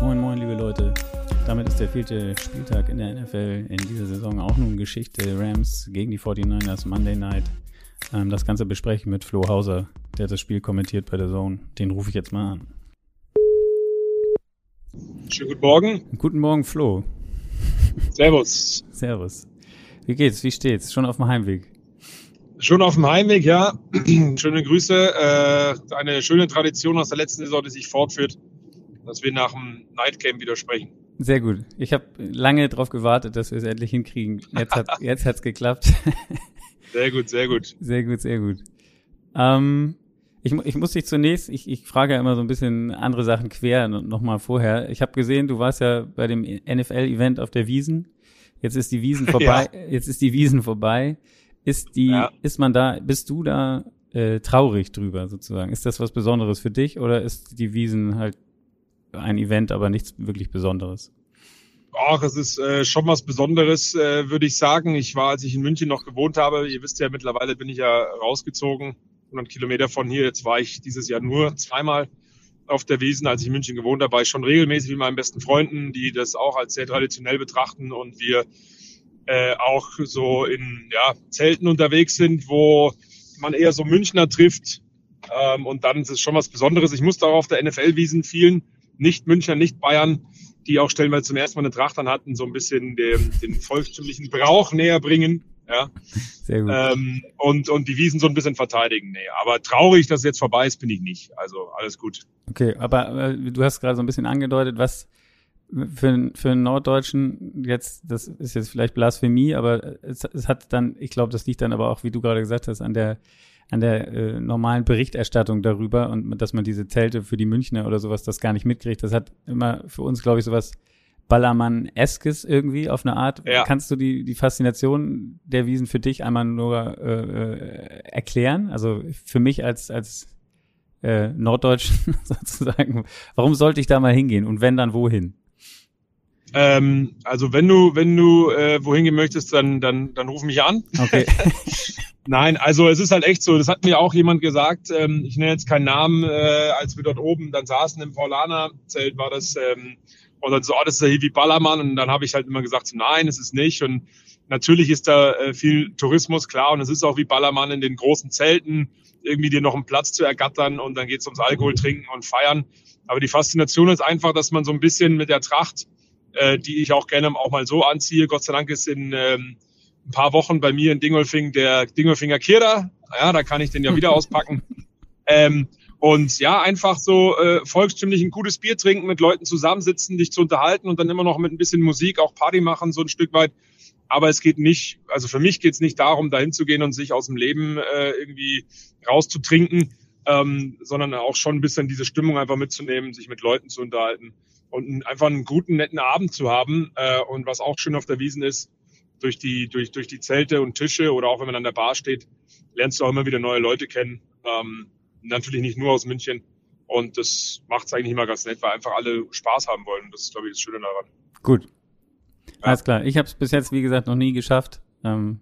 Moin, moin, liebe Leute. Damit ist der vierte Spieltag in der NFL in dieser Saison auch nun Geschichte. Rams gegen die 49ers Monday Night. Ähm, das Ganze besprechen mit Flo Hauser, der das Spiel kommentiert bei der Zone. Den rufe ich jetzt mal an. Schönen guten Morgen. Guten Morgen, Flo. Servus. Servus. Wie geht's? Wie steht's? Schon auf dem Heimweg? Schon auf dem Heimweg, ja. Schöne Grüße. Äh, eine schöne Tradition aus der letzten Saison, die sich fortführt, dass wir nach dem Nightcamp wieder sprechen. Sehr gut. Ich habe lange darauf gewartet, dass wir es endlich hinkriegen. Jetzt hat jetzt hat's geklappt. Sehr gut, sehr gut. Sehr gut, sehr gut. Ähm, ich, ich muss dich zunächst, ich, ich frage ja immer so ein bisschen andere Sachen quer nochmal vorher. Ich habe gesehen, du warst ja bei dem NFL-Event auf der Wiesen. Jetzt ist die Wiesen vorbei. Ja. Jetzt ist die Wiesen vorbei. Ist die, ja. ist man da, bist du da äh, traurig drüber sozusagen? Ist das was Besonderes für dich oder ist die Wiesen halt ein Event, aber nichts wirklich Besonderes? Ach, es ist äh, schon was Besonderes, äh, würde ich sagen. Ich war, als ich in München noch gewohnt habe, ihr wisst ja, mittlerweile bin ich ja rausgezogen, 100 Kilometer von hier. Jetzt war ich dieses Jahr nur zweimal auf der Wiesen. Als ich in München gewohnt habe, war ich schon regelmäßig mit meinen besten Freunden, die das auch als sehr traditionell betrachten und wir äh, auch so in ja, Zelten unterwegs sind, wo man eher so Münchner trifft. Ähm, und dann ist es schon was Besonderes. Ich musste auch auf der NFL-Wiesen vielen Nicht-Münchner, Nicht-Bayern, die auch stellenweise zum ersten Mal eine Tracht an hatten, so ein bisschen den, den volkstümlichen Brauch näher bringen. Ja. Sehr gut. Ähm, und, und die Wiesen so ein bisschen verteidigen. Nee, aber traurig, dass es jetzt vorbei ist, bin ich nicht. Also alles gut. Okay, aber äh, du hast gerade so ein bisschen angedeutet, was für, für einen Norddeutschen jetzt, das ist jetzt vielleicht Blasphemie, aber es, es hat dann, ich glaube, das liegt dann aber auch, wie du gerade gesagt hast, an der an der äh, normalen Berichterstattung darüber und dass man diese Zelte für die Münchner oder sowas das gar nicht mitkriegt. Das hat immer für uns, glaube ich, sowas Ballermann-eskes irgendwie auf eine Art. Ja. Kannst du die, die Faszination der Wiesen für dich einmal nur äh, äh erklären? Also für mich als, als äh, Norddeutschen sozusagen, warum sollte ich da mal hingehen und wenn, dann wohin? Ähm, also wenn du, wenn du äh, wohin gehen möchtest, dann, dann, dann ruf mich an. Okay. Nein, also es ist halt echt so, das hat mir auch jemand gesagt, ähm, ich nenne jetzt keinen Namen, äh, als wir dort oben dann saßen im Paulaner-Zelt, war das, ähm, und dann so, oh, das ist ja hier wie Ballermann, und dann habe ich halt immer gesagt, nein, es ist nicht, und natürlich ist da äh, viel Tourismus, klar, und es ist auch wie Ballermann in den großen Zelten, irgendwie dir noch einen Platz zu ergattern, und dann geht's ums Alkohol trinken und feiern, aber die Faszination ist einfach, dass man so ein bisschen mit der Tracht äh, die ich auch gerne auch mal so anziehe. Gott sei Dank ist in ähm, ein paar Wochen bei mir in Dingolfing der Dingolfinger Kira. Ja, da kann ich den ja wieder auspacken. Ähm, und ja, einfach so äh, volkstümlich ein gutes Bier trinken, mit Leuten zusammensitzen, dich zu unterhalten und dann immer noch mit ein bisschen Musik auch Party machen, so ein Stück weit. Aber es geht nicht, also für mich geht es nicht darum, dahin zu gehen und sich aus dem Leben äh, irgendwie rauszutrinken, ähm, sondern auch schon ein bisschen diese Stimmung einfach mitzunehmen, sich mit Leuten zu unterhalten und einfach einen guten, netten Abend zu haben. Äh, und was auch schön auf der Wiesen ist, durch die, durch, durch die Zelte und Tische oder auch wenn man an der Bar steht, lernst du auch immer wieder neue Leute kennen. Ähm, natürlich nicht nur aus München. Und das macht es eigentlich immer ganz nett, weil einfach alle Spaß haben wollen. Das ist, glaube ich, das Schöne daran. Gut. Ja. Alles klar. Ich habe es bis jetzt, wie gesagt, noch nie geschafft. Ähm,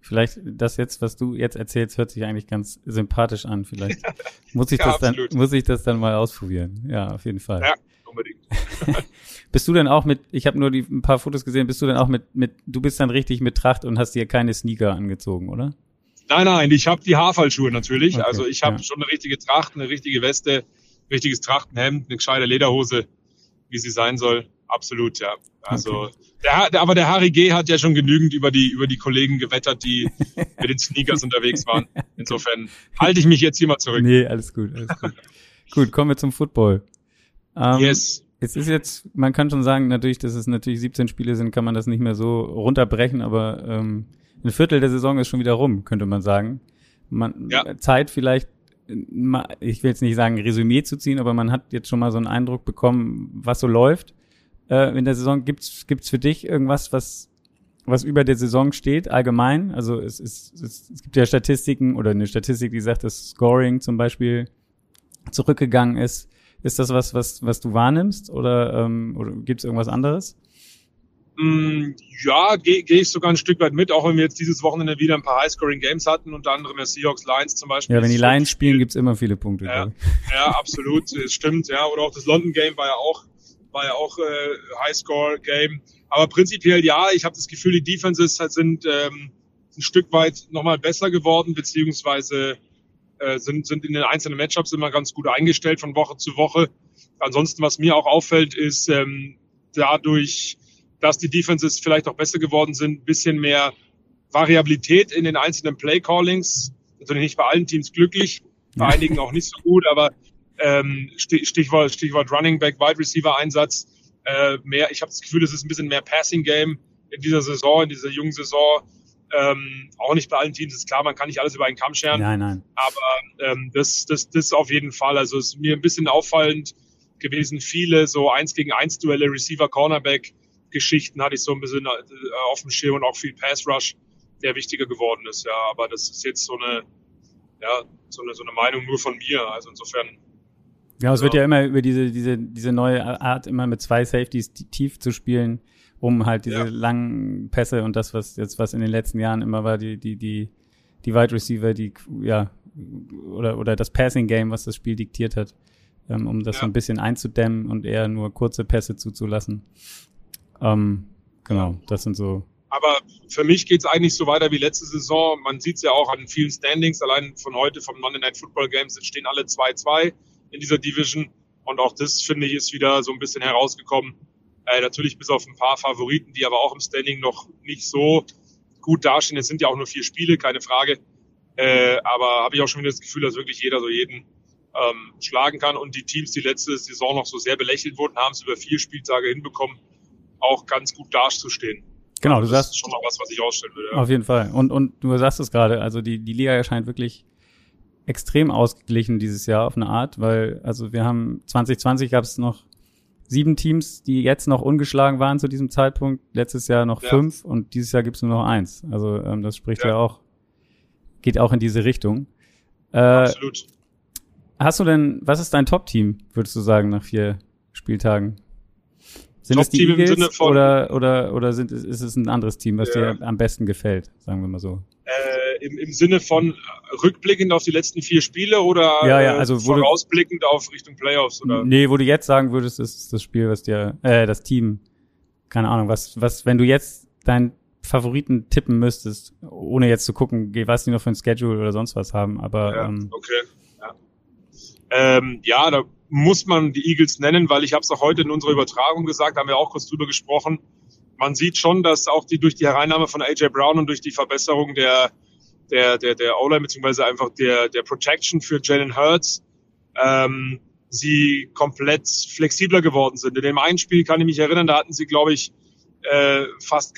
vielleicht das jetzt, was du jetzt erzählst, hört sich eigentlich ganz sympathisch an. Vielleicht muss ich ja, das dann, muss ich das dann mal ausprobieren. Ja, auf jeden Fall. Ja, unbedingt. bist du denn auch mit, ich habe nur die, ein paar Fotos gesehen, bist du denn auch mit, mit, du bist dann richtig mit Tracht und hast dir keine Sneaker angezogen, oder? Nein, nein, ich habe die Haarfallschuhe natürlich. Okay, also ich habe ja. schon eine richtige Tracht, eine richtige Weste, richtiges Trachtenhemd, eine gescheite Lederhose, wie sie sein soll. Absolut, ja. Also, okay. der, der, aber der Harry G. hat ja schon genügend über die, über die Kollegen gewettert, die mit den Sneakers unterwegs waren. Insofern halte ich mich jetzt hier mal zurück. Nee, alles gut, alles gut. gut, kommen wir zum Football. Ähm, yes. Es ist jetzt, man kann schon sagen, natürlich, dass es natürlich 17 Spiele sind, kann man das nicht mehr so runterbrechen, aber ähm, ein Viertel der Saison ist schon wieder rum, könnte man sagen. Man, ja. Zeit vielleicht, ich will jetzt nicht sagen, Resümee zu ziehen, aber man hat jetzt schon mal so einen Eindruck bekommen, was so läuft äh, in der Saison. Gibt's gibt's für dich irgendwas, was was über der Saison steht, allgemein? Also es, es, es, es gibt ja Statistiken oder eine Statistik, die sagt, dass Scoring zum Beispiel zurückgegangen ist. Ist das was, was, was du wahrnimmst oder, ähm, oder gibt es irgendwas anderes? Mm, ja, gehe geh ich sogar ein Stück weit mit, auch wenn wir jetzt dieses Wochenende wieder ein paar High-Scoring-Games hatten, unter anderem der Seahawks Lions zum Beispiel. Ja, wenn die Lions spielen, gibt's immer viele Punkte. Ja, ja absolut, das stimmt. Ja, oder auch das London-Game war ja auch, war ja auch äh, High-Score-Game. Aber prinzipiell ja, ich habe das Gefühl, die Defenses sind ähm, ein Stück weit nochmal besser geworden, beziehungsweise äh, sind, sind in den einzelnen Matchups immer ganz gut eingestellt von Woche zu Woche. Ansonsten, was mir auch auffällt, ist ähm, dadurch, dass die Defenses vielleicht auch besser geworden sind, bisschen mehr Variabilität in den einzelnen Play-Callings. Natürlich nicht bei allen Teams glücklich, bei einigen auch nicht so gut, aber ähm, Stichwort, Stichwort Running Back, Wide Receiver Einsatz. Äh, mehr, ich habe das Gefühl, es ist ein bisschen mehr Passing Game in dieser Saison, in dieser jungen Saison. Ähm, auch nicht bei allen Teams ist klar, man kann nicht alles über einen Kamm scheren. Nein, nein. Aber ähm, das, das, das auf jeden Fall. Also es ist mir ein bisschen auffallend gewesen. Viele so eins gegen eins Duelle, Receiver, Cornerback Geschichten hatte ich so ein bisschen äh, auf dem Schirm und auch viel Pass Rush, der wichtiger geworden ist. Ja, aber das ist jetzt so eine, ja, so eine, so eine Meinung nur von mir. Also insofern. Ja, es wird ja immer über diese, diese, diese neue Art, immer mit zwei Safeties tief zu spielen um halt diese ja. langen Pässe und das, was jetzt, was in den letzten Jahren immer war, die, die, die, die Wide Receiver, die, ja, oder, oder das Passing Game, was das Spiel diktiert hat, ähm, um das ja. so ein bisschen einzudämmen und eher nur kurze Pässe zuzulassen. Ähm, genau, das sind so. Aber für mich geht's eigentlich so weiter wie letzte Saison. Man sieht's ja auch an vielen Standings. Allein von heute vom Monday Night Football Games stehen alle 2-2 in dieser Division. Und auch das, finde ich, ist wieder so ein bisschen herausgekommen. Äh, natürlich bis auf ein paar Favoriten, die aber auch im Standing noch nicht so gut dastehen. Es sind ja auch nur vier Spiele, keine Frage. Äh, aber habe ich auch schon wieder das Gefühl, dass wirklich jeder so jeden ähm, schlagen kann. Und die Teams, die letzte Saison noch so sehr belächelt wurden, haben es über vier Spieltage hinbekommen, auch ganz gut dastustehen. Genau, du sagst. Das ist schon noch was, was ich ausstellen würde. Ja. Auf jeden Fall. Und, und du sagst es gerade, also die, die Liga erscheint wirklich extrem ausgeglichen dieses Jahr auf eine Art, weil, also wir haben 2020 gab es noch sieben Teams, die jetzt noch ungeschlagen waren zu diesem Zeitpunkt. Letztes Jahr noch ja. fünf und dieses Jahr gibt's nur noch eins. Also ähm, das spricht ja. ja. auch, geht auch in diese Richtung. Äh, Absolut. Hast du denn, was ist dein Top-Team, würdest du sagen, nach vier Spieltagen? Sind es die Eagles oder, oder, oder sind, ist es ein anderes Team, was ja. dir am besten gefällt, sagen wir mal so? Äh, im, Im Sinne von rückblickend auf die letzten vier Spiele oder ja, ja, also vorausblickend du, auf Richtung Playoffs? Oder? Nee, wo du jetzt sagen würdest, ist das Spiel, was dir, äh, das Team, keine Ahnung, was, was, wenn du jetzt deinen Favoriten tippen müsstest, ohne jetzt zu gucken, was die noch für ein Schedule oder sonst was haben, aber ja, ähm, okay. Ja. Ähm, ja, da muss man die Eagles nennen, weil ich habe es auch heute in unserer Übertragung gesagt, haben wir auch kurz drüber gesprochen. Man sieht schon, dass auch die durch die Hereinnahme von AJ Brown und durch die Verbesserung der der der der O-line beziehungsweise einfach der der Protection für Jalen Hurts ähm, sie komplett flexibler geworden sind. In dem einen Spiel kann ich mich erinnern, da hatten sie glaube ich äh, fast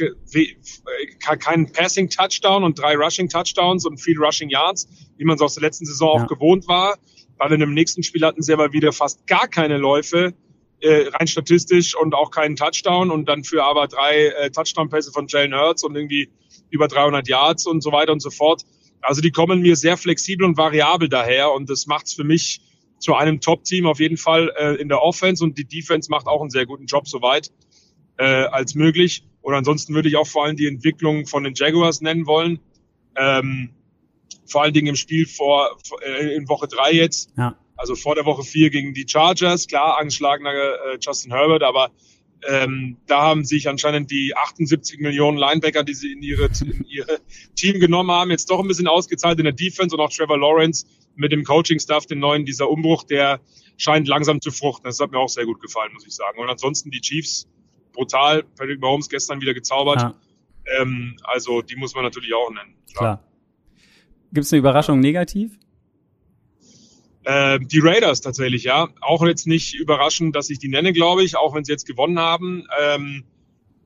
keinen Passing Touchdown und drei Rushing Touchdowns und viel Rushing Yards, wie man es aus der letzten Saison ja. auch gewohnt war. Weil in dem nächsten Spiel hatten sie aber wieder fast gar keine Läufe, äh, rein statistisch und auch keinen Touchdown und dann für aber drei äh, Touchdown-Pässe von Jalen Hurts und irgendwie über 300 Yards und so weiter und so fort. Also die kommen mir sehr flexibel und variabel daher und das macht's für mich zu einem Top-Team auf jeden Fall äh, in der Offense und die Defense macht auch einen sehr guten Job soweit äh, als möglich. Und ansonsten würde ich auch vor allem die Entwicklung von den Jaguars nennen wollen. Ähm, vor allen Dingen im Spiel vor, äh, in Woche drei jetzt. Ja. Also vor der Woche vier gegen die Chargers. Klar, angeschlagener äh, Justin Herbert, aber ähm, da haben sich anscheinend die 78 Millionen Linebacker, die sie in ihre, in ihre Team genommen haben, jetzt doch ein bisschen ausgezahlt in der Defense und auch Trevor Lawrence mit dem Coaching-Staff, den neuen, dieser Umbruch, der scheint langsam zu fruchten. Das hat mir auch sehr gut gefallen, muss ich sagen. Und ansonsten die Chiefs, brutal. Patrick Mahomes gestern wieder gezaubert. Ja. Ähm, also die muss man natürlich auch nennen. Klar. Klar. Gibt es eine Überraschung negativ? Äh, die Raiders tatsächlich, ja. Auch jetzt nicht überraschend, dass ich die nenne, glaube ich, auch wenn sie jetzt gewonnen haben. Ähm,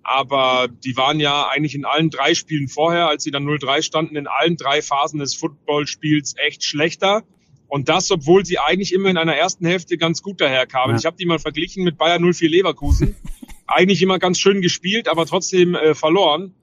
aber die waren ja eigentlich in allen drei Spielen vorher, als sie dann 0-3 standen, in allen drei Phasen des Footballspiels echt schlechter. Und das, obwohl sie eigentlich immer in einer ersten Hälfte ganz gut daherkamen. Ja. Ich habe die mal verglichen mit Bayern 04 Leverkusen. eigentlich immer ganz schön gespielt, aber trotzdem äh, verloren.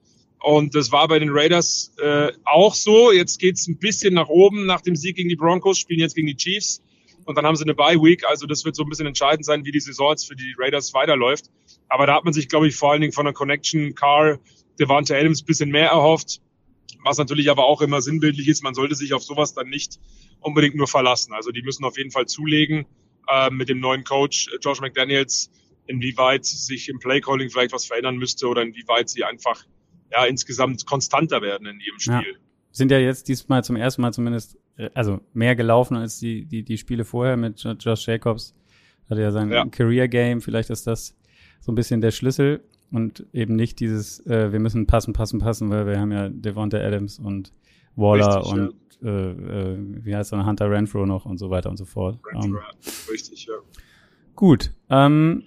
Und das war bei den Raiders äh, auch so. Jetzt geht's ein bisschen nach oben nach dem Sieg gegen die Broncos, spielen jetzt gegen die Chiefs. Und dann haben sie eine Bye Week. Also das wird so ein bisschen entscheidend sein, wie die Saison jetzt für die Raiders weiterläuft. Aber da hat man sich, glaube ich, vor allen Dingen von der Connection Car Devante Adams bisschen mehr erhofft. Was natürlich aber auch immer sinnbildlich ist, man sollte sich auf sowas dann nicht unbedingt nur verlassen. Also die müssen auf jeden Fall zulegen äh, mit dem neuen Coach äh, Josh McDaniels, inwieweit sich im Playcalling vielleicht was verändern müsste oder inwieweit sie einfach ja insgesamt konstanter werden in ihrem Spiel. Ja. Sind ja jetzt diesmal zum ersten Mal zumindest, äh, also mehr gelaufen als die, die, die Spiele vorher mit Josh Jacobs. Hatte ja sein ja. Career Game, vielleicht ist das so ein bisschen der Schlüssel und eben nicht dieses, äh, wir müssen passen, passen, passen, weil wir haben ja Devonta Adams und Waller Richtig, und ja. äh, äh, wie heißt er, Hunter Renfro noch und so weiter und so fort. Renfro, um, ähm, Richtig, ja. Gut. Ähm,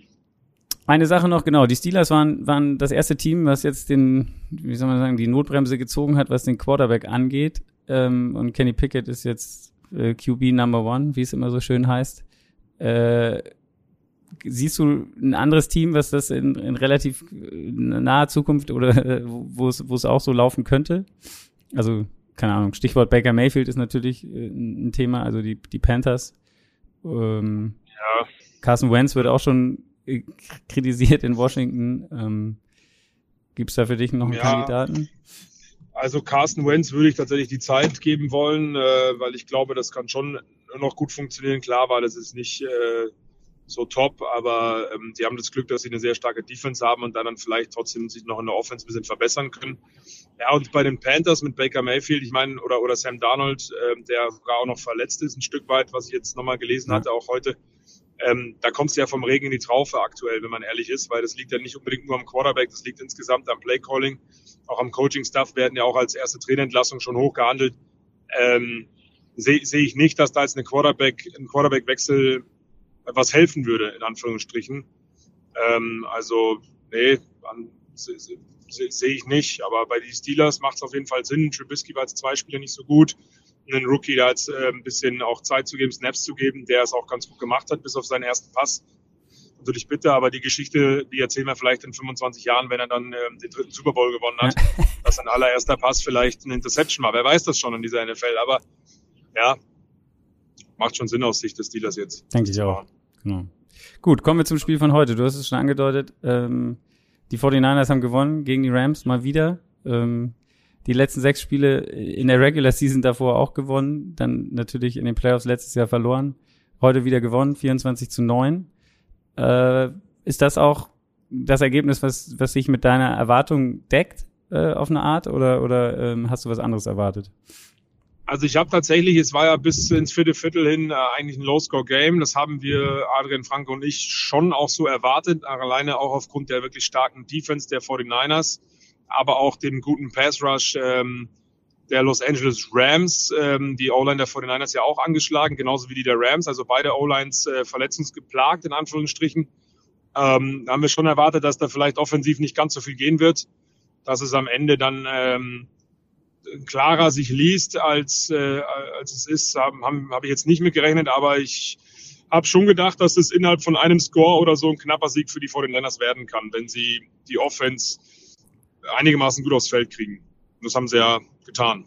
eine Sache noch, genau, die Steelers waren, waren das erste Team, was jetzt den, wie soll man sagen, die Notbremse gezogen hat, was den Quarterback angeht. Ähm, und Kenny Pickett ist jetzt äh, QB Number One, wie es immer so schön heißt. Äh, siehst du ein anderes Team, was das in, in relativ äh, naher Zukunft oder äh, wo es wo es auch so laufen könnte? Also keine Ahnung. Stichwort Baker Mayfield ist natürlich äh, ein Thema. Also die die Panthers. Ähm, ja. Carson Wentz wird auch schon kritisiert in Washington. Ähm, Gibt es da für dich noch einen ja, Kandidaten? Also Carsten Wentz würde ich tatsächlich die Zeit geben wollen, äh, weil ich glaube, das kann schon noch gut funktionieren. Klar, weil es ist nicht äh, so top, aber ähm, die haben das Glück, dass sie eine sehr starke Defense haben und dann, vielleicht trotzdem sich noch in der Offense ein bisschen verbessern können. Ja, und bei den Panthers mit Baker Mayfield, ich meine, oder, oder Sam Darnold, äh, der sogar auch noch verletzt ist, ein Stück weit, was ich jetzt nochmal gelesen ja. hatte, auch heute ähm, da kommst du ja vom Regen in die Traufe aktuell, wenn man ehrlich ist, weil das liegt ja nicht unbedingt nur am Quarterback, das liegt insgesamt am Playcalling. Auch am Coaching-Staff werden ja auch als erste Trainerentlassung schon hochgehandelt. Ähm, Sehe seh ich nicht, dass da jetzt eine Quarterback, ein Quarterback-Wechsel was helfen würde, in Anführungsstrichen. Ähm, also, nee, sehe seh ich nicht. Aber bei den Steelers macht es auf jeden Fall Sinn. Trubisky war als zwei Spieler nicht so gut einen Rookie da jetzt äh, ein bisschen auch Zeit zu geben, Snaps zu geben, der es auch ganz gut gemacht hat, bis auf seinen ersten Pass. Natürlich bitte, aber die Geschichte, die erzählen wir vielleicht in 25 Jahren, wenn er dann ähm, den dritten Super Bowl gewonnen hat, dass sein allererster Pass vielleicht ein Interception war. Wer weiß das schon in dieser NFL, aber ja, macht schon Sinn aus Sicht des Dealers jetzt. Denke ich auch. Genau. Gut, kommen wir zum Spiel von heute. Du hast es schon angedeutet. Ähm, die 49ers haben gewonnen gegen die Rams mal wieder. Ähm, die letzten sechs Spiele in der Regular Season davor auch gewonnen, dann natürlich in den Playoffs letztes Jahr verloren, heute wieder gewonnen, 24 zu 9. Äh, ist das auch das Ergebnis, was, was sich mit deiner Erwartung deckt äh, auf eine Art oder, oder ähm, hast du was anderes erwartet? Also ich habe tatsächlich, es war ja bis ins vierte Viertel hin äh, eigentlich ein Low-Score-Game. Das haben wir, Adrian Franke und ich, schon auch so erwartet, alleine auch aufgrund der wirklich starken Defense der 49ers aber auch dem guten Pass Rush ähm, der Los Angeles Rams. Ähm, die O-Line der 49ers ja auch angeschlagen, genauso wie die der Rams. Also beide O-Lines äh, verletzungsgeplagt, in Anführungsstrichen. Ähm, haben wir schon erwartet, dass da vielleicht offensiv nicht ganz so viel gehen wird. Dass es am Ende dann ähm, klarer sich liest, als, äh, als es ist, habe hab ich jetzt nicht mit gerechnet, aber ich habe schon gedacht, dass es innerhalb von einem Score oder so ein knapper Sieg für die 49ers werden kann, wenn sie die Offense einigermaßen gut aufs Feld kriegen. Und das haben sie ja getan.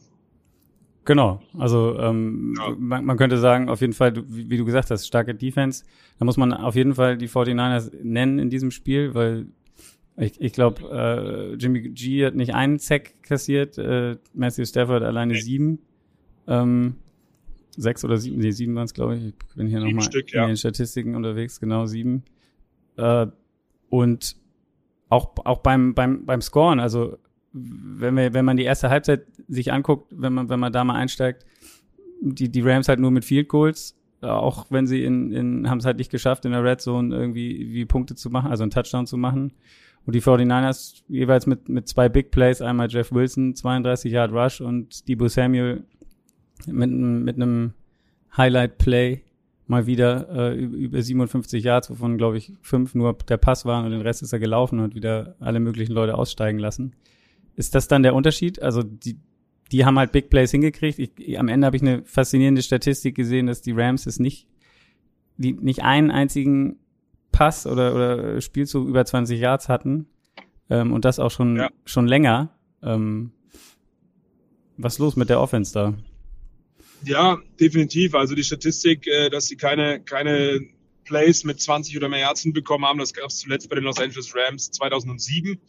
Genau, also ähm, ja. man, man, könnte sagen, auf jeden Fall, wie, wie, du gesagt hast, starke Defense. Da muss man auf jeden Fall die 49ers nennen in diesem Spiel, weil ich, ich glaube, äh, Jimmy G hat nicht einen Sack kassiert, äh, Matthew Stafford alleine nee. sieben. Ähm, sechs oder sieben, nee, sieben waren es, glaube ich. Ich bin hier nochmal ja. in den Statistiken unterwegs, genau sieben. Äh, und auch, auch beim, beim, beim Scoren, also wenn wir, wenn man die erste Halbzeit sich anguckt, wenn man, wenn man da mal einsteigt, die, die Rams halt nur mit Field Goals, auch wenn sie in, in, haben es halt nicht geschafft, in der Red Zone irgendwie wie Punkte zu machen, also einen Touchdown zu machen. Und die 49ers jeweils mit, mit zwei Big Plays, einmal Jeff Wilson, 32 Yard Rush und Debo Samuel mit, mit einem Highlight Play mal wieder äh, über 57 Yards, wovon, glaube ich, fünf nur der Pass waren und den Rest ist er gelaufen und wieder alle möglichen Leute aussteigen lassen. Ist das dann der Unterschied? Also die, die haben halt Big Plays hingekriegt. Ich, am Ende habe ich eine faszinierende Statistik gesehen, dass die Rams es nicht, die nicht einen einzigen Pass oder, oder Spielzug über 20 Yards hatten. Ähm, und das auch schon, ja. schon länger. Ähm, was ist los mit der Offense da? Ja, definitiv. Also die Statistik, äh, dass sie keine, keine Plays mit 20 oder mehr Yards hinbekommen haben. Das gab es zuletzt bei den Los Angeles Rams 2007.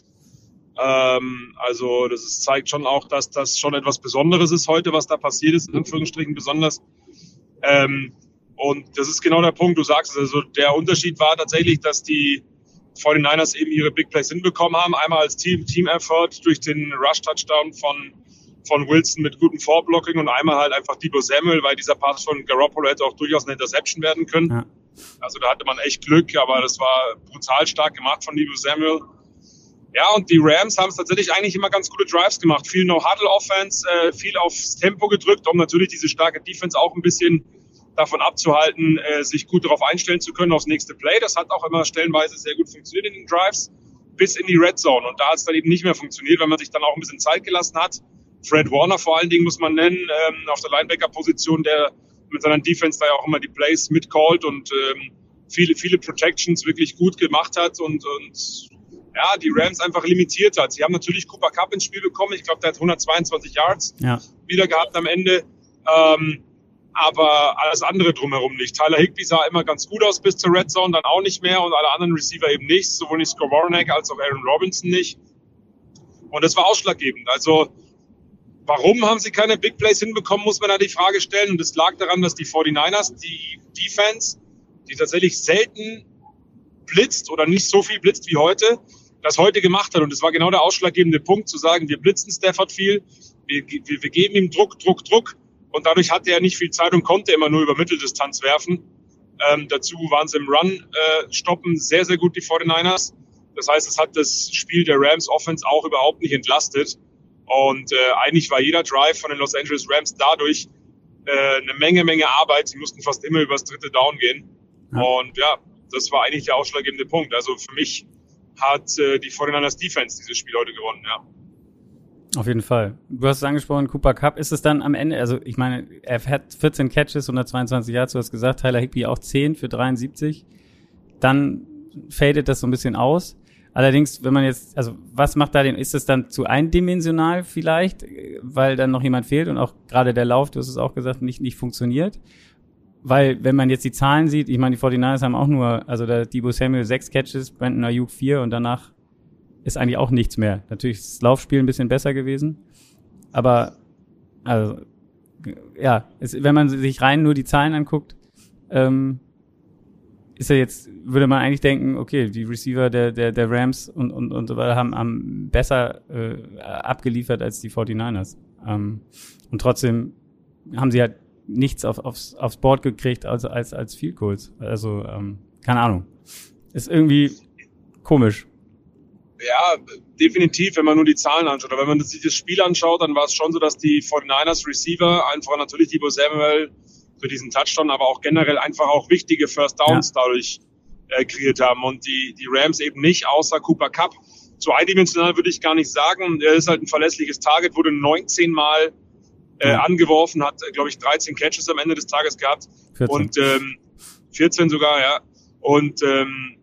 Ähm, also das ist, zeigt schon auch, dass das schon etwas Besonderes ist heute, was da passiert ist, in Anführungsstrichen besonders. Ähm, und das ist genau der Punkt, du sagst es. Also der Unterschied war tatsächlich, dass die 49ers eben ihre Big Plays hinbekommen haben. Einmal als Team, Team Effort durch den Rush-Touchdown von, von Wilson mit gutem Vorblocking und einmal halt einfach Debo Samuel, weil dieser Pass von Garoppolo hätte auch durchaus eine Interception werden können. Ja. Also da hatte man echt Glück, aber das war brutal stark gemacht von Debo Samuel. Ja, und die Rams haben es tatsächlich eigentlich immer ganz gute Drives gemacht. Viel No-Huddle-Offense, äh, viel aufs Tempo gedrückt, um natürlich diese starke Defense auch ein bisschen davon abzuhalten, äh, sich gut darauf einstellen zu können aufs nächste Play. Das hat auch immer stellenweise sehr gut funktioniert in den Drives bis in die Red Zone. Und da hat es dann eben nicht mehr funktioniert, weil man sich dann auch ein bisschen Zeit gelassen hat. Fred Warner vor allen Dingen muss man nennen, ähm, auf der Linebacker-Position, der mit seiner Defense da ja auch immer die Plays mitcallt und ähm, viele, viele Protections wirklich gut gemacht hat und, und ja, die Rams einfach limitiert hat. Sie haben natürlich Cooper Cup ins Spiel bekommen. Ich glaube, der hat 122 Yards ja. wieder gehabt am Ende. Ähm, aber alles andere drumherum nicht. Tyler Higby sah immer ganz gut aus bis zur Red Zone, dann auch nicht mehr und alle anderen Receiver eben nicht, sowohl nicht Skowronek als auch Aaron Robinson nicht. Und das war ausschlaggebend. Also warum haben sie keine Big Plays hinbekommen, muss man da die Frage stellen. Und es lag daran, dass die 49ers, die Defense, die tatsächlich selten blitzt oder nicht so viel blitzt wie heute, das heute gemacht hat. Und es war genau der ausschlaggebende Punkt, zu sagen, wir blitzen Stafford viel, wir, wir, wir geben ihm Druck, Druck, Druck und dadurch hatte er nicht viel Zeit und konnte immer nur über Mitteldistanz werfen. Ähm, dazu waren sie im Run äh, stoppen sehr, sehr gut, die 49ers. Das heißt, es hat das Spiel der Rams Offense auch überhaupt nicht entlastet. Und äh, eigentlich war jeder Drive von den Los Angeles Rams dadurch äh, eine Menge, Menge Arbeit. Sie mussten fast immer übers dritte Down gehen. Ja. Und ja, das war eigentlich der ausschlaggebende Punkt. Also für mich hat äh, die 49ers Defense dieses Spiel heute gewonnen, ja. Auf jeden Fall. Du hast es angesprochen, Cooper Cup. Ist es dann am Ende, also ich meine, er hat 14 Catches, 122 Yards, du hast gesagt, Tyler Higby auch 10 für 73. Dann fadet das so ein bisschen aus. Allerdings, wenn man jetzt, also was macht da den, ist es dann zu eindimensional vielleicht, weil dann noch jemand fehlt und auch gerade der Lauf, du hast es auch gesagt, nicht, nicht funktioniert? Weil, wenn man jetzt die Zahlen sieht, ich meine, die 49ers haben auch nur, also der Debo Samuel sechs Catches, Brandon Ayuk vier und danach ist eigentlich auch nichts mehr. Natürlich ist das Laufspiel ein bisschen besser gewesen, aber also ja, es, wenn man sich rein nur die Zahlen anguckt, ähm, ist ja jetzt, würde man eigentlich denken, okay, die Receiver der, der, der Rams und, und, und so weiter haben, haben besser äh, abgeliefert als die 49ers. Ähm, und trotzdem haben sie halt nichts auf, aufs, aufs Board gekriegt also als, als Field Goals. Also, ähm, keine Ahnung. Ist irgendwie komisch. Ja, definitiv, wenn man nur die Zahlen anschaut. Aber wenn man sich das Spiel anschaut, dann war es schon so, dass die 49ers Receiver, einfach natürlich Debo Samuel für diesen Touchdown, aber auch generell einfach auch wichtige First Downs ja. dadurch äh, kreiert haben. Und die, die Rams eben nicht, außer Cooper Cup. So eindimensional würde ich gar nicht sagen. Er ist halt ein verlässliches Target, wurde 19 Mal äh, angeworfen, hat, glaube ich, 13 Catches am Ende des Tages gehabt. 14. Und ähm, 14 sogar, ja. Und ähm,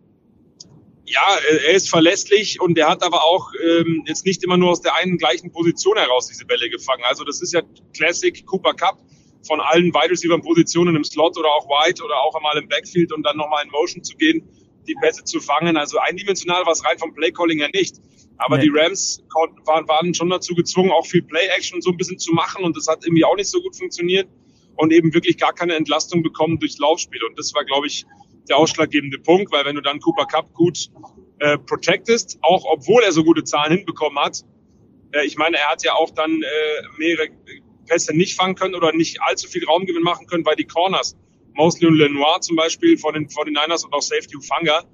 ja, er ist verlässlich und er hat aber auch ähm, jetzt nicht immer nur aus der einen gleichen Position heraus diese Bälle gefangen. Also das ist ja Classic Cooper Cup von allen Wide Receiver Positionen im Slot oder auch Wide oder auch einmal im Backfield und dann nochmal in Motion zu gehen, die Pässe zu fangen. Also eindimensional war es rein vom Playcalling her nicht. Aber nee. die Rams waren, waren schon dazu gezwungen, auch viel Play-Action so ein bisschen zu machen und das hat irgendwie auch nicht so gut funktioniert und eben wirklich gar keine Entlastung bekommen durchs Laufspiel. Und das war, glaube ich, der ausschlaggebende Punkt, weil wenn du dann Cooper Cup gut äh, protectest, auch obwohl er so gute Zahlen hinbekommen hat, äh, ich meine, er hat ja auch dann äh, mehrere Pässe nicht fangen können oder nicht allzu viel Raumgewinn machen können, weil die Corners, Mosley und Lenoir zum Beispiel von den 49ers und auch Safety Ufanga,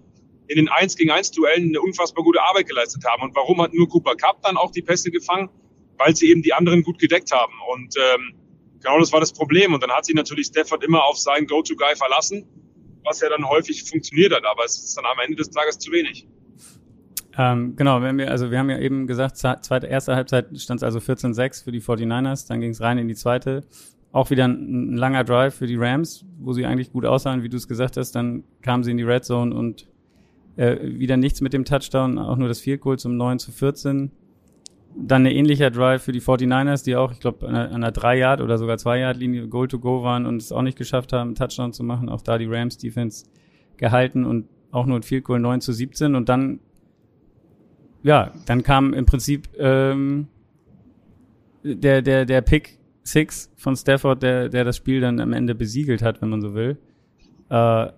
in den 1 gegen 1 Duellen eine unfassbar gute Arbeit geleistet haben. Und warum hat nur Cooper Cup dann auch die Pässe gefangen? Weil sie eben die anderen gut gedeckt haben. Und ähm, genau das war das Problem. Und dann hat sich natürlich Stafford immer auf seinen Go-To-Guy verlassen was ja dann häufig funktioniert hat, aber es ist dann am Ende des Tages zu wenig. Ähm, genau, wenn wir, also wir haben ja eben gesagt, zweite, erste Halbzeit stand es also 14-6 für die 49ers, dann ging es rein in die zweite. Auch wieder ein, ein, langer Drive für die Rams, wo sie eigentlich gut aussahen, wie du es gesagt hast. Dann kamen sie in die Red Zone und äh, wieder nichts mit dem Touchdown, auch nur das Field Goal zum 9 zu 14. Dann ein ähnlicher Drive für die 49ers, die auch, ich glaube, an einer 3-Yard- oder sogar 2-Yard-Linie Goal to Go waren und es auch nicht geschafft haben, Touchdown zu machen. Auch da die Rams-Defense gehalten und auch nur ein Field Goal 9 zu 17 und dann, ja, dann kam im Prinzip ähm, der, der, der Pick Six von Stafford, der, der das Spiel dann am Ende besiegelt hat, wenn man so will. Äh,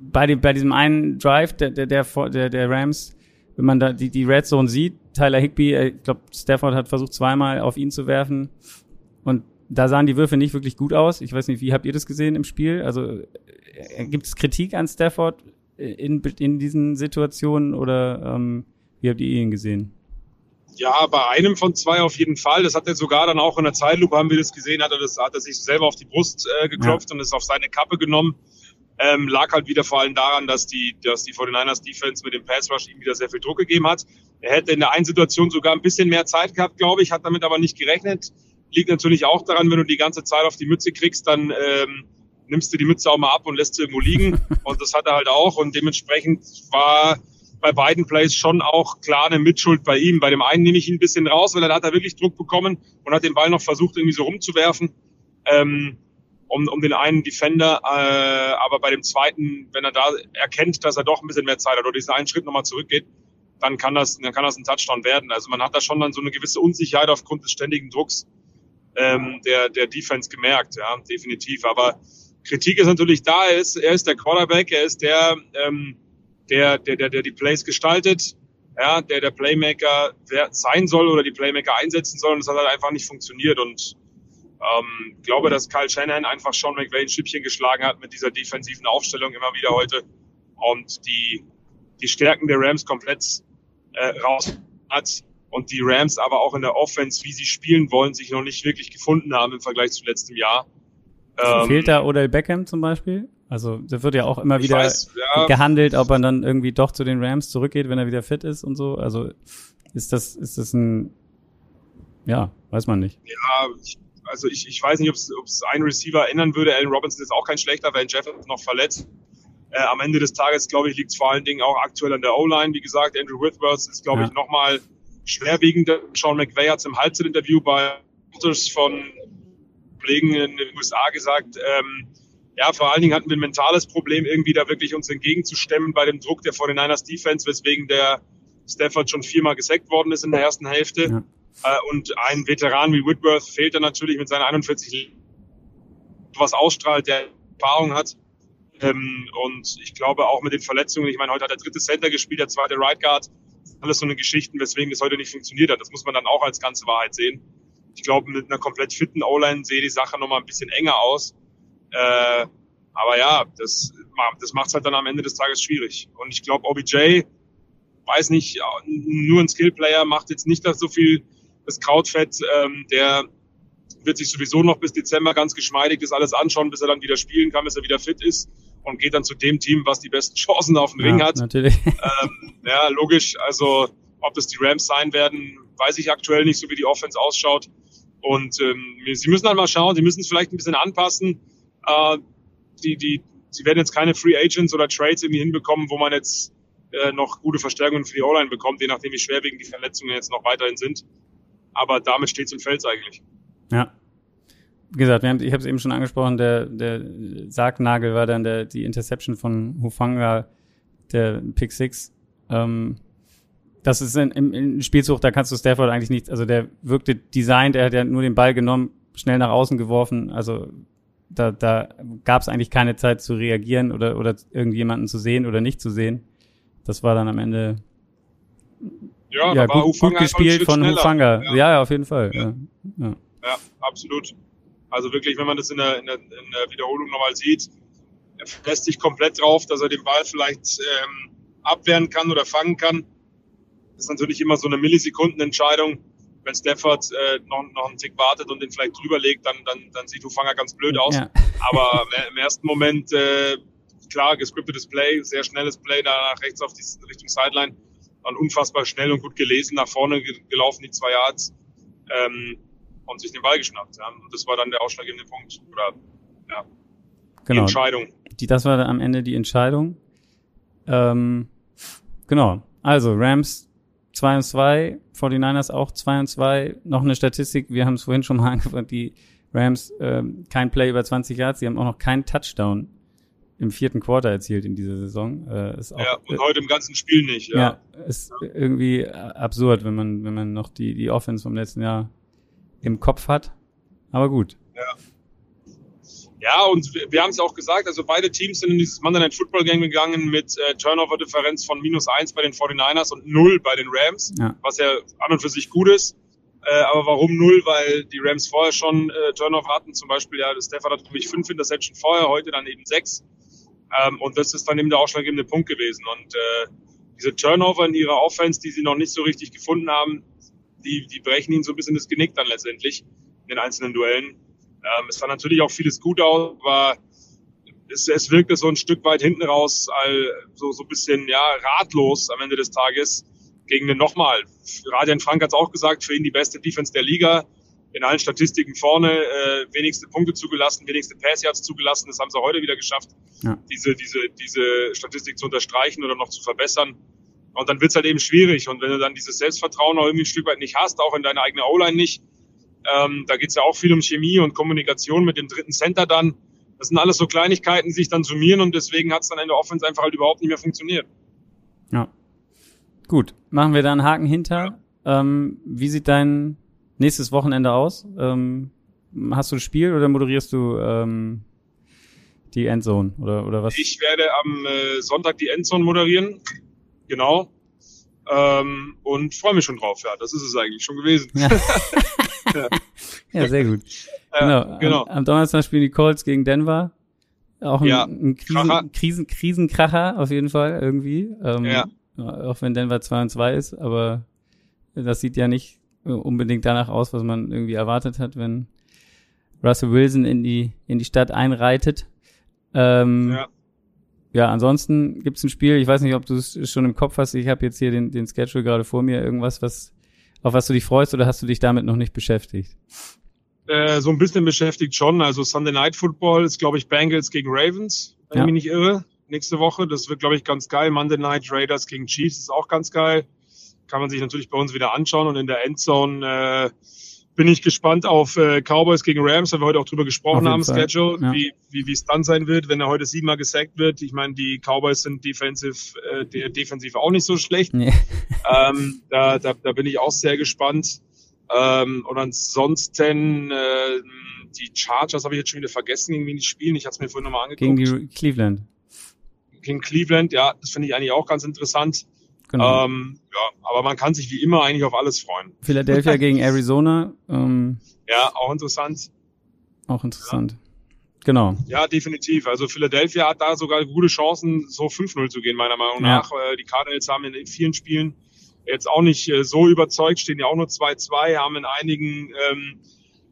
bei, dem, bei diesem einen Drive der, der, der, der Rams, wenn man da die, die Red Zone sieht, Tyler Higby, äh, ich glaube, Stafford hat versucht zweimal auf ihn zu werfen und da sahen die Würfe nicht wirklich gut aus. Ich weiß nicht, wie habt ihr das gesehen im Spiel? Also äh, gibt es Kritik an Stafford in, in diesen Situationen oder ähm, wie habt ihr ihn gesehen? Ja, bei einem von zwei auf jeden Fall. Das hat er sogar dann auch in der Zeitlupe, haben wir das gesehen, hat er, das, hat er sich selber auf die Brust äh, geklopft ja. und es auf seine Kappe genommen. Ähm, lag halt wieder vor allem daran, dass die, dass die 49ers Defense mit dem Pass Rush ihm wieder sehr viel Druck gegeben hat. Er hätte in der einen Situation sogar ein bisschen mehr Zeit gehabt, glaube ich, hat damit aber nicht gerechnet. Liegt natürlich auch daran, wenn du die ganze Zeit auf die Mütze kriegst, dann ähm, nimmst du die Mütze auch mal ab und lässt sie irgendwo liegen. Und das hat er halt auch. Und dementsprechend war bei beiden Plays schon auch klar eine Mitschuld bei ihm. Bei dem einen nehme ich ihn ein bisschen raus, weil er hat er wirklich Druck bekommen und hat den Ball noch versucht, irgendwie so rumzuwerfen. Ähm, um, um den einen Defender, äh, aber bei dem zweiten, wenn er da erkennt, dass er doch ein bisschen mehr Zeit hat oder diesen einen Schritt nochmal zurückgeht, dann kann das, dann kann das ein Touchdown werden. Also man hat da schon dann so eine gewisse Unsicherheit aufgrund des ständigen Drucks ähm, der, der Defense gemerkt, ja, definitiv. Aber Kritik ist natürlich da, er ist, er ist der Quarterback, er ist der, ähm, der, der, der, der die Plays gestaltet, ja, der der Playmaker sein soll oder die Playmaker einsetzen soll. Und das hat halt einfach nicht funktioniert. Und ähm, glaube, dass Kyle Shanahan einfach Sean McVay ein Schippchen geschlagen hat mit dieser defensiven Aufstellung immer wieder heute und die, die Stärken der Rams komplett äh, raus hat und die Rams aber auch in der Offense, wie sie spielen wollen, sich noch nicht wirklich gefunden haben im Vergleich zu letztem Jahr. Ähm, Fehlt da Odell Beckham zum Beispiel? Also da wird ja auch immer wieder weiß, ja, gehandelt, ob er dann irgendwie doch zu den Rams zurückgeht, wenn er wieder fit ist und so. Also ist das, ist das ein, ja, weiß man nicht. Ja, ich, also ich, ich weiß nicht, ob es ein Receiver ändern würde. Allen Robinson ist auch kein schlechter, weil Jeff noch verletzt. Äh, am Ende des Tages, glaube ich, liegt es vor allen Dingen auch aktuell an der O-Line. Wie gesagt, Andrew Whitworth ist, glaube ja. ich, nochmal schwerwiegender. Sean McVay hat es im Halbzeitinterview bei von Kollegen in den USA gesagt, ähm, ja, vor allen Dingen hatten wir ein mentales Problem, irgendwie da wirklich uns entgegenzustemmen bei dem Druck der 49ers Defense, weswegen der Stafford schon viermal gesackt worden ist in der ersten Hälfte. Ja. Äh, und ein Veteran wie Whitworth fehlt dann natürlich mit seinen 41 was ausstrahlt, der Erfahrung hat. Ähm, und ich glaube auch mit den Verletzungen, ich meine, heute hat der dritte Center gespielt, der zweite Right Guard. Alles so eine Geschichten, weswegen das heute nicht funktioniert hat. Das muss man dann auch als ganze Wahrheit sehen. Ich glaube, mit einer komplett fitten O-Line sehe die Sache nochmal ein bisschen enger aus. Äh, aber ja, das, das macht es halt dann am Ende des Tages schwierig. Und ich glaube, OBJ, weiß nicht, nur ein Skillplayer macht jetzt nicht das so viel das Krautfett. Ähm, der wird sich sowieso noch bis Dezember ganz geschmeidig das alles anschauen, bis er dann wieder spielen kann, bis er wieder fit ist und geht dann zu dem Team, was die besten Chancen auf dem ja, Ring hat. Natürlich. Ähm, ja, logisch. Also ob das die Rams sein werden, weiß ich aktuell nicht, so wie die Offense ausschaut. Und ähm, sie müssen halt mal schauen, sie müssen es vielleicht ein bisschen anpassen. Äh, die, die, sie werden jetzt keine Free Agents oder Trades irgendwie hinbekommen, wo man jetzt äh, noch gute Verstärkungen für die O-Line bekommt, je nachdem, wie schwerwiegend die Verletzungen jetzt noch weiterhin sind. Aber damit steht es im Feld eigentlich. Ja. Wie gesagt, wir haben, ich habe es eben schon angesprochen, der, der Sargnagel war dann der, die Interception von Hufanga, der Pick Six. Ähm, das ist in, im, im Spielzug, da kannst du Stafford eigentlich nicht, also der wirkte designt, er hat ja nur den Ball genommen, schnell nach außen geworfen, also da, da gab es eigentlich keine Zeit zu reagieren oder, oder irgendjemanden zu sehen oder nicht zu sehen. Das war dann am Ende ja, ja gut, gut gespielt von Hufanga. Ja. ja, auf jeden Fall. Ja. Ja. ja. absolut. Also wirklich, wenn man das in der, in der, in der Wiederholung nochmal sieht, er lässt sich komplett drauf, dass er den Ball vielleicht ähm, abwehren kann oder fangen kann. Das ist natürlich immer so eine Millisekundenentscheidung. Wenn Stafford äh, noch, noch einen Tick wartet und den vielleicht drüber legt, dann, dann, dann sieht Hufanga ganz blöd aus. Ja. Aber im ersten Moment, äh, klar, gescriptetes Play, sehr schnelles Play da nach rechts auf die Richtung Sideline. Dann unfassbar schnell und gut gelesen, nach vorne gelaufen, die zwei Yards. Ähm, und sich den Ball geschnappt. Ja. Und das war dann der ausschlaggebende Punkt. Oder ja, genau. die Entscheidung. Die, das war dann am Ende die Entscheidung. Ähm, genau. Also Rams 2 und 2, 49ers auch 2 und 2. Noch eine Statistik, wir haben es vorhin schon mal angefangen, die Rams ähm, kein Play über 20 Yards, sie haben auch noch keinen Touchdown im vierten Quarter erzielt in dieser Saison. Äh, ist auch, ja, und heute im ganzen Spiel nicht. Ja, ja ist ja. irgendwie absurd, wenn man, wenn man noch die, die Offense vom letzten Jahr im Kopf hat. Aber gut. Ja. Ja, und wir, wir haben es auch gesagt, also beide Teams sind in dieses Monday Night Football Game gegangen mit äh, Turnover-Differenz von minus eins bei den 49ers und null bei den Rams, ja. was ja an und für sich gut ist. Äh, aber warum null? Weil die Rams vorher schon äh, Turnover hatten. Zum Beispiel, ja, Stefan hat nämlich fünf Interception vorher, heute dann eben sechs. Ähm, und das ist dann eben der ausschlaggebende Punkt gewesen. Und äh, diese Turnover in ihrer Offense, die sie noch nicht so richtig gefunden haben, die, die brechen ihnen so ein bisschen das Genick dann letztendlich in den einzelnen Duellen. Ähm, es sah natürlich auch vieles gut aus, aber es, es wirkte so ein Stück weit hinten raus, all, so, so ein bisschen ja, ratlos am Ende des Tages gegen den nochmal. Radian Frank hat es auch gesagt, für ihn die beste Defense der Liga. In allen Statistiken vorne, äh, wenigste Punkte zugelassen, wenigste Pass Yards zugelassen. Das haben sie heute wieder geschafft, ja. diese, diese, diese Statistik zu unterstreichen oder noch zu verbessern. Und dann wird's halt eben schwierig. Und wenn du dann dieses Selbstvertrauen auch irgendwie ein Stück weit nicht hast, auch in deiner eigenen O-Line nicht, ähm, da geht's ja auch viel um Chemie und Kommunikation mit dem dritten Center dann. Das sind alles so Kleinigkeiten, die sich dann summieren und deswegen hat's dann in der Offense einfach halt überhaupt nicht mehr funktioniert. Ja. Gut, machen wir da einen Haken hinter. Ja. Ähm, wie sieht dein nächstes Wochenende aus? Ähm, hast du ein Spiel oder moderierst du ähm, die Endzone oder, oder was? Ich werde am äh, Sonntag die Endzone moderieren. Genau. Ähm, und freue mich schon drauf, ja. Das ist es eigentlich schon gewesen. Ja. ja. sehr gut. Genau. genau. Am, am, Donnerstag spielen die Colts gegen Denver. Auch ein, ja. ein Krisen, Krisen, Krisenkracher auf jeden Fall irgendwie. Ähm, ja. Auch wenn Denver 2 und 2 ist, aber das sieht ja nicht unbedingt danach aus, was man irgendwie erwartet hat, wenn Russell Wilson in die, in die Stadt einreitet. Ähm, ja. ja, ansonsten gibt's ein Spiel, ich weiß nicht, ob du es schon im Kopf hast, ich habe jetzt hier den, den Schedule gerade vor mir, irgendwas, was auf was du dich freust oder hast du dich damit noch nicht beschäftigt? Äh, so ein bisschen beschäftigt schon. Also Sunday Night Football ist, glaube ich, Bengals gegen Ravens, wenn ja. ich mich nicht irre, nächste Woche. Das wird, glaube ich, ganz geil. Monday Night Raiders gegen Chiefs ist auch ganz geil. Kann man sich natürlich bei uns wieder anschauen. Und in der Endzone äh, bin ich gespannt auf äh, Cowboys gegen Rams, weil wir heute auch drüber gesprochen haben, Fall. Schedule, ja. wie wie wie es dann sein wird, wenn er heute siebenmal gesackt wird. Ich meine, die Cowboys sind defensiv, äh, defensiv auch nicht so schlecht. Nee. Ähm, da, da, da bin ich auch sehr gespannt. Ähm, und ansonsten äh, die Chargers habe ich jetzt schon wieder vergessen, gegen wen die spielen. Ich hatte es mir vorhin nochmal angeguckt. Gegen die Cleveland. Gegen Cleveland, ja, das finde ich eigentlich auch ganz interessant. Genau. Ähm, ja, aber man kann sich wie immer eigentlich auf alles freuen. Philadelphia gegen Arizona. Ähm, ja, auch interessant. Auch interessant. Ja. Genau. Ja, definitiv. Also Philadelphia hat da sogar gute Chancen, so 5-0 zu gehen, meiner Meinung ja. nach. Äh, die Cardinals haben in vielen Spielen jetzt auch nicht äh, so überzeugt, stehen ja auch nur 2-2, haben in einigen ähm,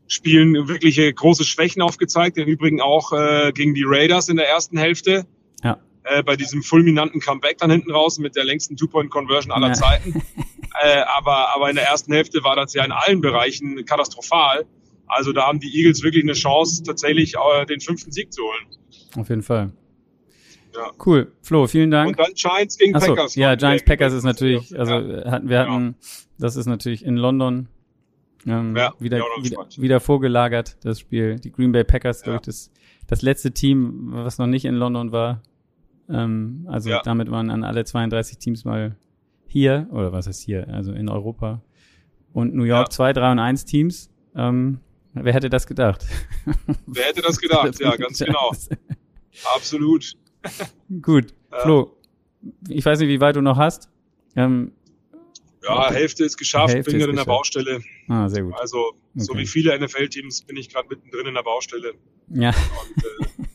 Spielen wirkliche große Schwächen aufgezeigt. Im Übrigen auch äh, gegen die Raiders in der ersten Hälfte. Ja äh, bei diesem fulminanten Comeback dann hinten raus mit der längsten Two-Point-Conversion aller ja. Zeiten. äh, aber, aber in der ersten Hälfte war das ja in allen Bereichen katastrophal. Also da haben die Eagles wirklich eine Chance, tatsächlich äh, den fünften Sieg zu holen. Auf jeden Fall. Ja. Cool. Flo, vielen Dank. Und dann Giants gegen Achso, Packers. Ja, Giants Packers ist natürlich, also ja. hatten, wir hatten, ja. das ist natürlich in London ähm, ja, wieder, wieder, wieder, vorgelagert, das Spiel. Die Green Bay Packers, ja. glaube ich, das, das letzte Team, was noch nicht in London war, ähm, also ja. damit waren an alle 32 Teams mal hier, oder was heißt hier, also in Europa. Und New York ja. 2, 3 und 1 Teams. Ähm, wer hätte das gedacht? Wer hätte das gedacht? ja, ganz genau. Absolut. Gut. Flo, ich weiß nicht, wie weit du noch hast. Ähm, ja, Hälfte ist geschafft, Hälfte bin gerade in der Baustelle. Ah, sehr gut. Also, okay. so wie viele NFL-Teams bin ich gerade mittendrin in der Baustelle. Ja. Und, äh,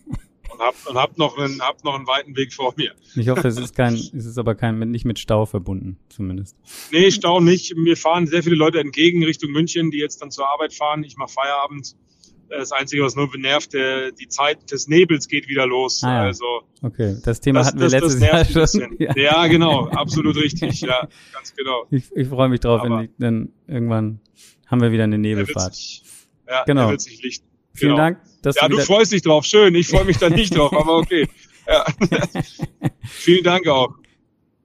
hab, und hab noch einen, hab noch einen weiten Weg vor mir. Ich hoffe, es ist kein, es ist aber kein, nicht mit Stau verbunden, zumindest. Nee, Stau nicht. Mir fahren sehr viele Leute entgegen Richtung München, die jetzt dann zur Arbeit fahren. Ich mache Feierabend. Das Einzige, was nur benervt, der, die Zeit des Nebels geht wieder los. Ah, ja. Also okay, das Thema das, hatten wir das, letztes das Jahr schon. Ja. ja. genau, absolut richtig. Ja, ganz genau. Ich, ich freue mich drauf, wenn ich, denn irgendwann haben wir wieder eine Nebelfahrt. Sich, ja, genau. wird sich lichten. Vielen genau. Dank. Dass ja, du, du freust dich drauf. Schön. Ich freue mich da nicht drauf, aber okay. Ja. vielen Dank auch.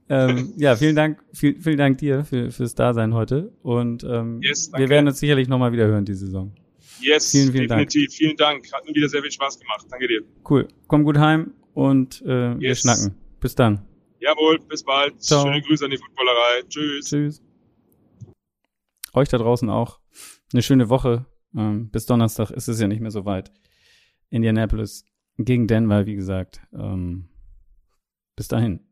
Ähm, ja, vielen Dank, viel, vielen Dank dir für, fürs Dasein heute. Und ähm, yes, wir werden uns sicherlich nochmal wieder hören, die Saison. Yes, vielen, vielen definitiv. Dank. Vielen Dank. Hat mir wieder sehr viel Spaß gemacht. Danke dir. Cool. Komm gut heim und äh, yes. wir schnacken. Bis dann. Jawohl, bis bald. Ciao. Schöne Grüße an die Footballerei. Tschüss. Tschüss. Euch da draußen auch eine schöne Woche. Ähm, bis Donnerstag ist es ja nicht mehr so weit. Indianapolis gegen Denver, wie gesagt. Ähm, bis dahin.